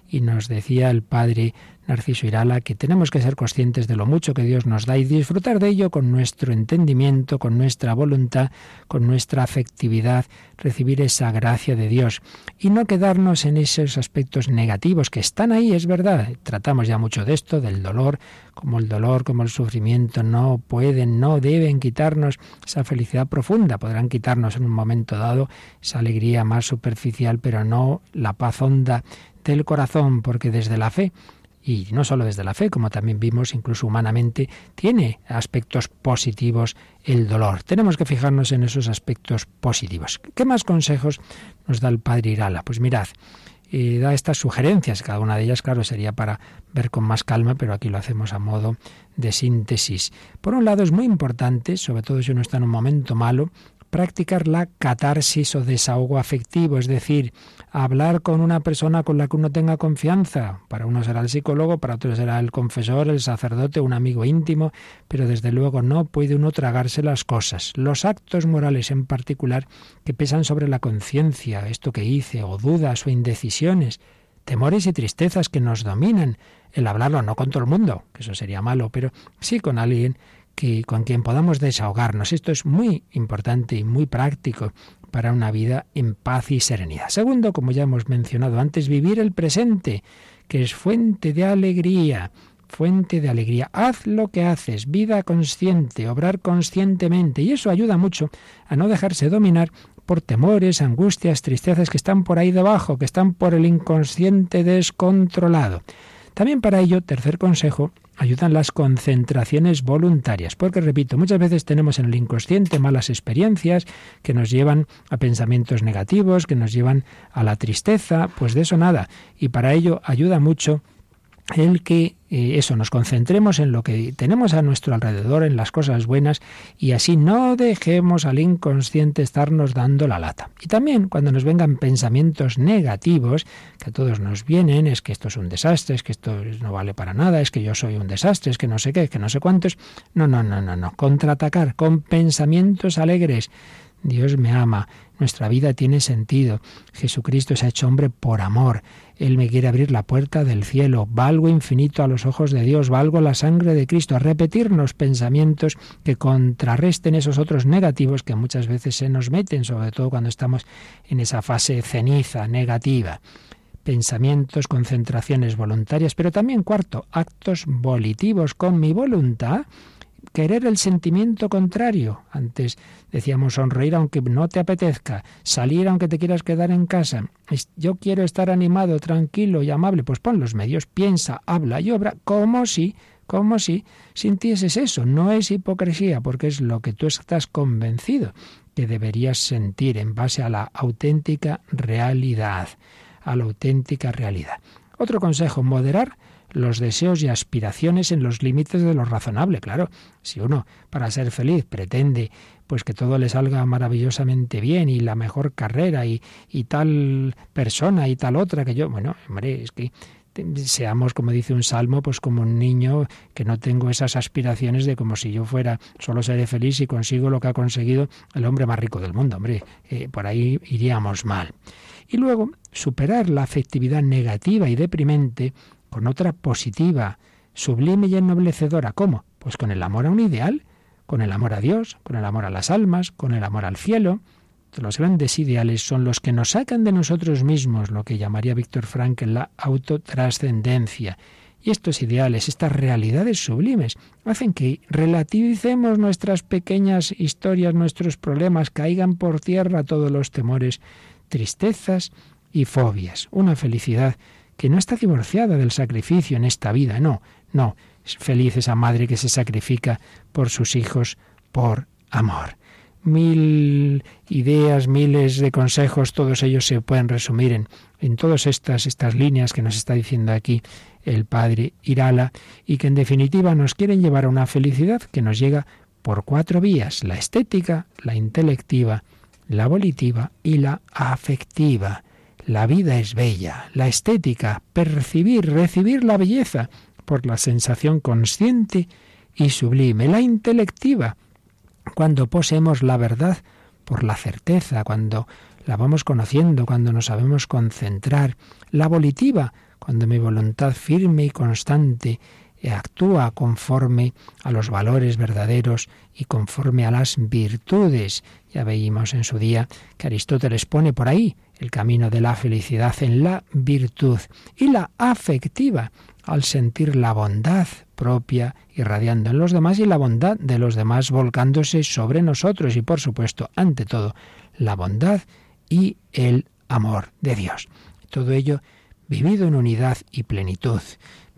y nos decía el padre Narciso Irala que tenemos que ser conscientes de lo mucho que Dios nos da y disfrutar de ello con nuestro entendimiento, con nuestra voluntad, con nuestra afectividad, recibir esa gracia de Dios y no quedarnos en esos aspectos negativos que están ahí, es verdad. Tratamos ya mucho de esto, del dolor, como el dolor, como el sufrimiento no pueden, no deben quitarnos esa felicidad profunda, podrán quitarnos en un momento dado esa alegría más superficial, pero no la paz honda del corazón, porque desde la fe y no solo desde la fe, como también vimos, incluso humanamente, tiene aspectos positivos el dolor. Tenemos que fijarnos en esos aspectos positivos. ¿Qué más consejos nos da el padre Irala? Pues mirad, eh, da estas sugerencias, cada una de ellas, claro, sería para ver con más calma, pero aquí lo hacemos a modo de síntesis. Por un lado, es muy importante, sobre todo si uno está en un momento malo, practicar la catarsis o desahogo afectivo, es decir, hablar con una persona con la que uno tenga confianza. Para uno será el psicólogo, para otro será el confesor, el sacerdote, un amigo íntimo, pero desde luego no puede uno tragarse las cosas. Los actos morales en particular que pesan sobre la conciencia, esto que hice, o dudas o indecisiones, temores y tristezas que nos dominan, el hablarlo no con todo el mundo, que eso sería malo, pero sí con alguien que con quien podamos desahogarnos. Esto es muy importante y muy práctico para una vida en paz y serenidad. Segundo, como ya hemos mencionado antes, vivir el presente, que es fuente de alegría, fuente de alegría. Haz lo que haces, vida consciente, obrar conscientemente, y eso ayuda mucho a no dejarse dominar por temores, angustias, tristezas que están por ahí debajo, que están por el inconsciente descontrolado. También para ello, tercer consejo, ayudan las concentraciones voluntarias, porque repito, muchas veces tenemos en el inconsciente malas experiencias que nos llevan a pensamientos negativos, que nos llevan a la tristeza, pues de eso nada. Y para ello ayuda mucho el que eh, eso nos concentremos en lo que tenemos a nuestro alrededor, en las cosas buenas, y así no dejemos al inconsciente estarnos dando la lata. Y también cuando nos vengan pensamientos negativos, que a todos nos vienen, es que esto es un desastre, es que esto no vale para nada, es que yo soy un desastre, es que no sé qué, es que no sé cuántos. No, no, no, no, no. Contraatacar con pensamientos alegres. Dios me ama, nuestra vida tiene sentido. Jesucristo se ha hecho hombre por amor. Él me quiere abrir la puerta del cielo. Valgo infinito a los ojos de Dios. Valgo la sangre de Cristo. A repetirnos pensamientos que contrarresten esos otros negativos que muchas veces se nos meten, sobre todo cuando estamos en esa fase ceniza, negativa pensamientos, concentraciones voluntarias, pero también cuarto, actos volitivos con mi voluntad, querer el sentimiento contrario. Antes decíamos sonreír aunque no te apetezca, salir aunque te quieras quedar en casa. Yo quiero estar animado, tranquilo y amable. Pues pon los medios, piensa, habla y obra como si, como si sintieses eso. No es hipocresía, porque es lo que tú estás convencido que deberías sentir en base a la auténtica realidad, a la auténtica realidad. Otro consejo, moderar los deseos y aspiraciones en los límites de lo razonable. Claro, si uno para ser feliz pretende pues que todo le salga maravillosamente bien y la mejor carrera y, y tal persona y tal otra que yo, bueno, hombre, es que seamos, como dice un salmo, pues como un niño que no tengo esas aspiraciones de como si yo fuera, solo seré feliz si consigo lo que ha conseguido el hombre más rico del mundo. Hombre, eh, por ahí iríamos mal. Y luego, superar la afectividad negativa y deprimente con otra positiva, sublime y ennoblecedora. ¿Cómo? Pues con el amor a un ideal, con el amor a Dios, con el amor a las almas, con el amor al cielo. Los grandes ideales son los que nos sacan de nosotros mismos, lo que llamaría Víctor Frankl la autotrascendencia. Y estos ideales, estas realidades sublimes, hacen que relativicemos nuestras pequeñas historias, nuestros problemas, caigan por tierra todos los temores, tristezas y fobias. Una felicidad que no está divorciada del sacrificio en esta vida, no, no. Es feliz esa madre que se sacrifica por sus hijos por amor mil ideas, miles de consejos, todos ellos se pueden resumir en, en todas estas, estas líneas que nos está diciendo aquí el padre Irala y que en definitiva nos quieren llevar a una felicidad que nos llega por cuatro vías, la estética, la intelectiva, la volitiva y la afectiva. La vida es bella, la estética, percibir, recibir la belleza por la sensación consciente y sublime, la intelectiva, cuando poseemos la verdad por la certeza, cuando la vamos conociendo, cuando nos sabemos concentrar, la volitiva, cuando mi voluntad firme y constante actúa conforme a los valores verdaderos y conforme a las virtudes. Ya veíamos en su día que Aristóteles pone por ahí el camino de la felicidad en la virtud y la afectiva, al sentir la bondad propia irradiando en los demás y la bondad de los demás volcándose sobre nosotros y por supuesto, ante todo, la bondad y el amor de Dios. Todo ello vivido en unidad y plenitud,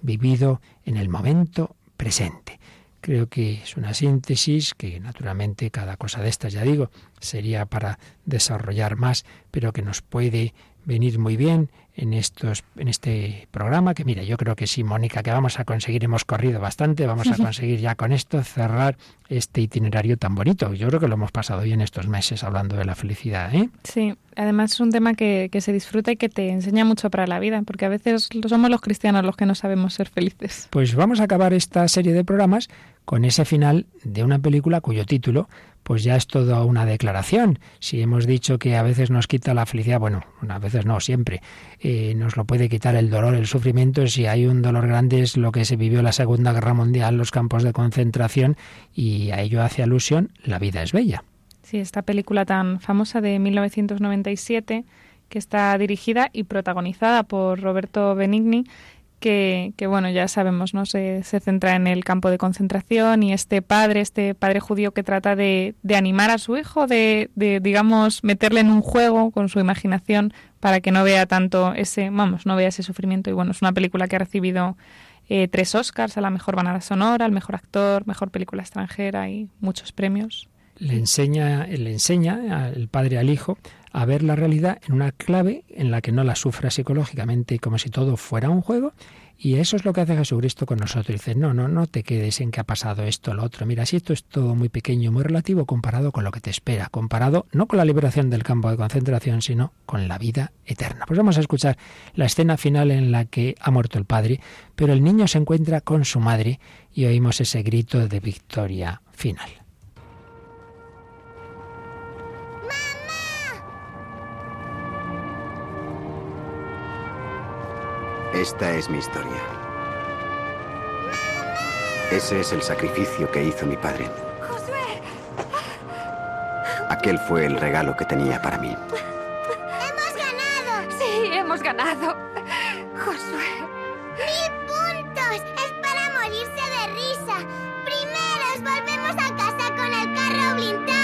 vivido en el momento presente. Creo que es una síntesis que naturalmente cada cosa de estas, ya digo, sería para desarrollar más, pero que nos puede venir muy bien en estos en este programa que mira yo creo que sí Mónica que vamos a conseguir hemos corrido bastante vamos a conseguir ya con esto cerrar este itinerario tan bonito yo creo que lo hemos pasado bien estos meses hablando de la felicidad ¿eh? sí además es un tema que, que se disfruta y que te enseña mucho para la vida porque a veces somos los cristianos los que no sabemos ser felices pues vamos a acabar esta serie de programas con ese final de una película cuyo título pues ya es toda una declaración. Si hemos dicho que a veces nos quita la felicidad, bueno, a veces no, siempre, eh, nos lo puede quitar el dolor, el sufrimiento. Si hay un dolor grande es lo que se vivió la Segunda Guerra Mundial, los campos de concentración, y a ello hace alusión, la vida es bella. Sí, esta película tan famosa de 1997, que está dirigida y protagonizada por Roberto Benigni, que, bueno, ya sabemos, ¿no? Se, se, centra en el campo de concentración y este padre, este padre judío que trata de, de animar a su hijo, de, de, digamos, meterle en un juego con su imaginación para que no vea tanto ese, vamos, no vea ese sufrimiento. Y bueno, es una película que ha recibido eh, tres Oscars a la mejor banada sonora, al mejor actor, mejor película extranjera y muchos premios. Le enseña, le enseña el padre al hijo a ver la realidad en una clave en la que no la sufra psicológicamente como si todo fuera un juego. Y eso es lo que hace Jesucristo con nosotros. Dice, no, no, no te quedes en que ha pasado esto, lo otro. Mira, si esto es todo muy pequeño, muy relativo comparado con lo que te espera, comparado no con la liberación del campo de concentración, sino con la vida eterna. Pues vamos a escuchar la escena final en la que ha muerto el padre, pero el niño se encuentra con su madre y oímos ese grito de victoria final. Esta es mi historia. Ese es el sacrificio que hizo mi padre. Josué. Aquel fue el regalo que tenía para mí. ¡Hemos ganado! Sí, hemos ganado. Josué. ¡Mil puntos! Es para morirse de risa. Primeros volvemos a casa con el carro blindado.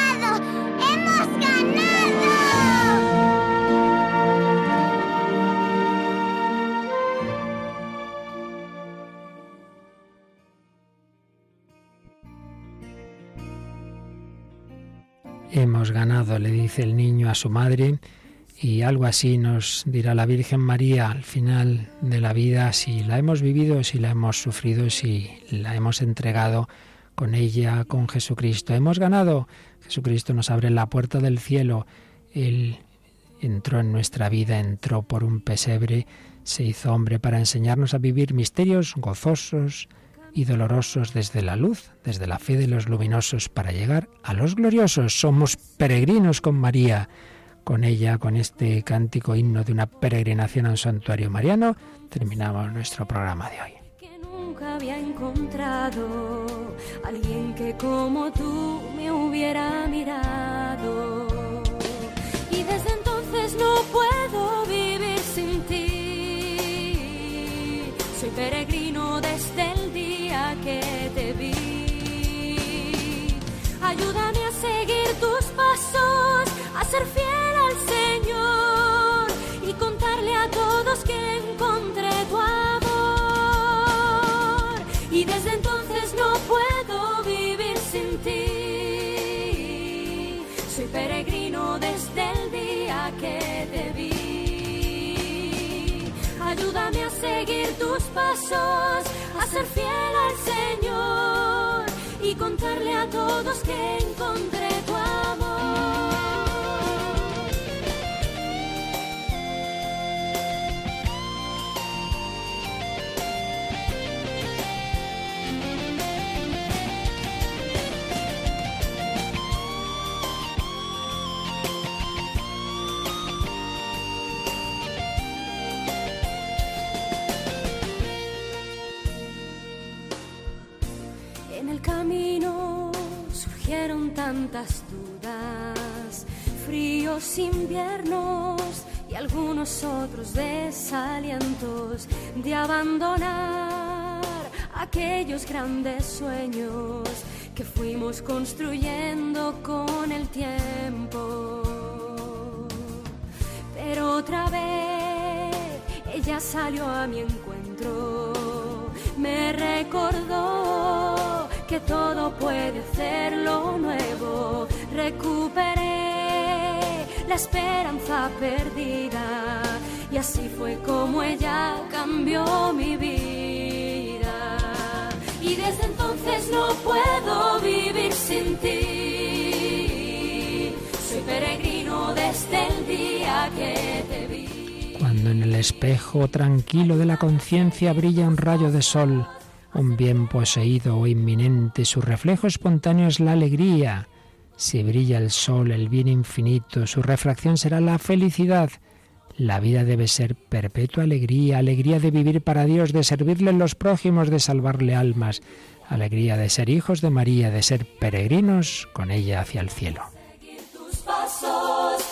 Hemos ganado, le dice el niño a su madre, Y algo así nos dirá la Virgen María al final de la vida, si la hemos vivido, si la hemos sufrido, si la hemos entregado con ella, con Jesucristo. Hemos ganado. Jesucristo nos abre la puerta del cielo. Él entró en nuestra vida, entró por un pesebre, se hizo hombre para enseñarnos a vivir misterios gozosos y dolorosos desde la luz, desde la fe de los luminosos, para llegar a los gloriosos. Somos peregrinos con María. Con ella, con este cántico himno de una peregrinación a un santuario mariano, terminamos nuestro programa de hoy. Que nunca había encontrado alguien que como tú me hubiera mirado. Y desde entonces no puedo vivir sin ti. Soy peregrino te vi. Ayúdame a seguir tus pasos, a ser fiel al Señor y contarle a todos que encontré tu amor. Y desde entonces no puedo vivir sin ti. Soy peregrino desde el día que te vi. Ayúdame a seguir tus pasos, ser fiel al Señor y contarle a todos que encontré tu amor. Tantas dudas, fríos inviernos y algunos otros desalientos de abandonar aquellos grandes sueños que fuimos construyendo con el tiempo. Pero otra vez ella salió a mi encuentro, me recordó que todo puede ser lo nuevo. Recuperé la esperanza perdida y así fue como ella cambió mi vida. Y desde entonces no puedo vivir sin ti. Soy peregrino desde el día que te vi. Cuando en el espejo tranquilo de la conciencia brilla un rayo de sol, un bien poseído o inminente, su reflejo espontáneo es la alegría. Si brilla el sol, el bien infinito, su refracción será la felicidad. La vida debe ser perpetua alegría, alegría de vivir para Dios, de servirle a los prójimos, de salvarle almas, alegría de ser hijos de María, de ser peregrinos con ella hacia el cielo. tus pasos,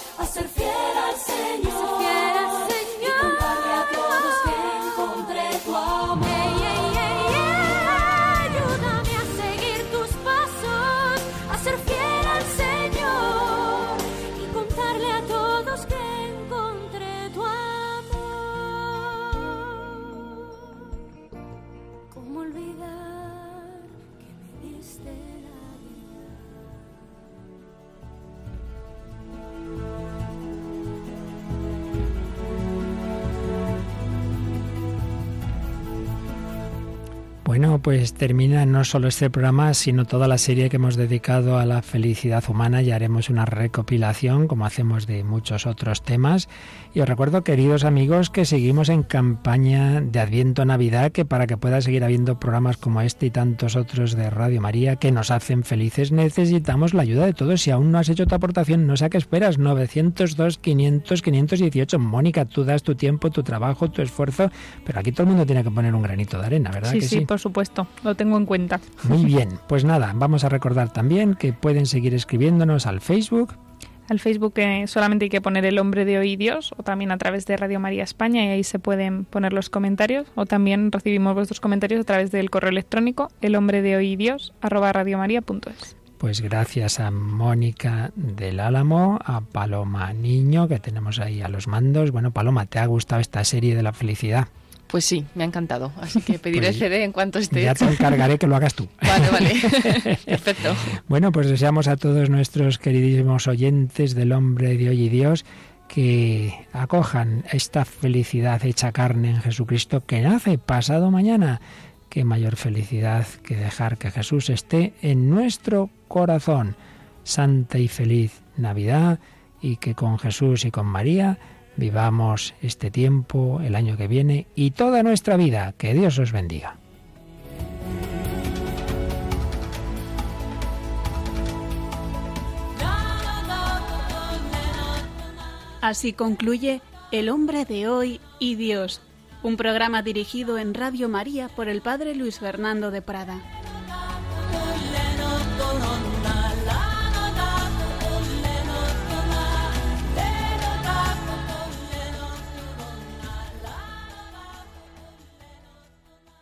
Bueno, pues termina no solo este programa, sino toda la serie que hemos dedicado a la felicidad humana. Ya haremos una recopilación, como hacemos de muchos otros temas. Y os recuerdo, queridos amigos, que seguimos en campaña de Adviento Navidad, que para que pueda seguir habiendo programas como este y tantos otros de Radio María que nos hacen felices, necesitamos la ayuda de todos. Si aún no has hecho tu aportación, no sé a qué esperas. 902, 500, 518. Mónica, tú das tu tiempo, tu trabajo, tu esfuerzo, pero aquí todo el mundo tiene que poner un granito de arena, ¿verdad? Sí, que sí, por supuesto, lo tengo en cuenta. Muy bien, pues nada, vamos a recordar también que pueden seguir escribiéndonos al Facebook. Al Facebook eh, solamente hay que poner el hombre de hoy Dios o también a través de Radio María España y ahí se pueden poner los comentarios o también recibimos vuestros comentarios a través del correo electrónico el hombre de hoy Dios arroba radiomaria.es. Pues gracias a Mónica del Álamo, a Paloma Niño, que tenemos ahí a los mandos. Bueno, Paloma, ¿te ha gustado esta serie de la felicidad? Pues sí, me ha encantado. Así que pediré Pues el CD en cuanto esté Ya te encargaré que lo hagas tú. Vale, vale. Perfecto. Bueno, pues deseamos a todos nuestros queridísimos oyentes del hombre de hoy y Dios que acojan esta felicidad hecha carne en Jesucristo que nace pasado mañana. Qué mayor felicidad que dejar que Jesús esté en nuestro corazón. Santa y feliz Navidad y que con Jesús y con María vivamos este tiempo, el año que viene y toda nuestra vida. Que Dios os bendiga. Así concluye El hombre de hoy y Dios, un programa dirigido en Radio María por el Padre Luis Fernando de Prada.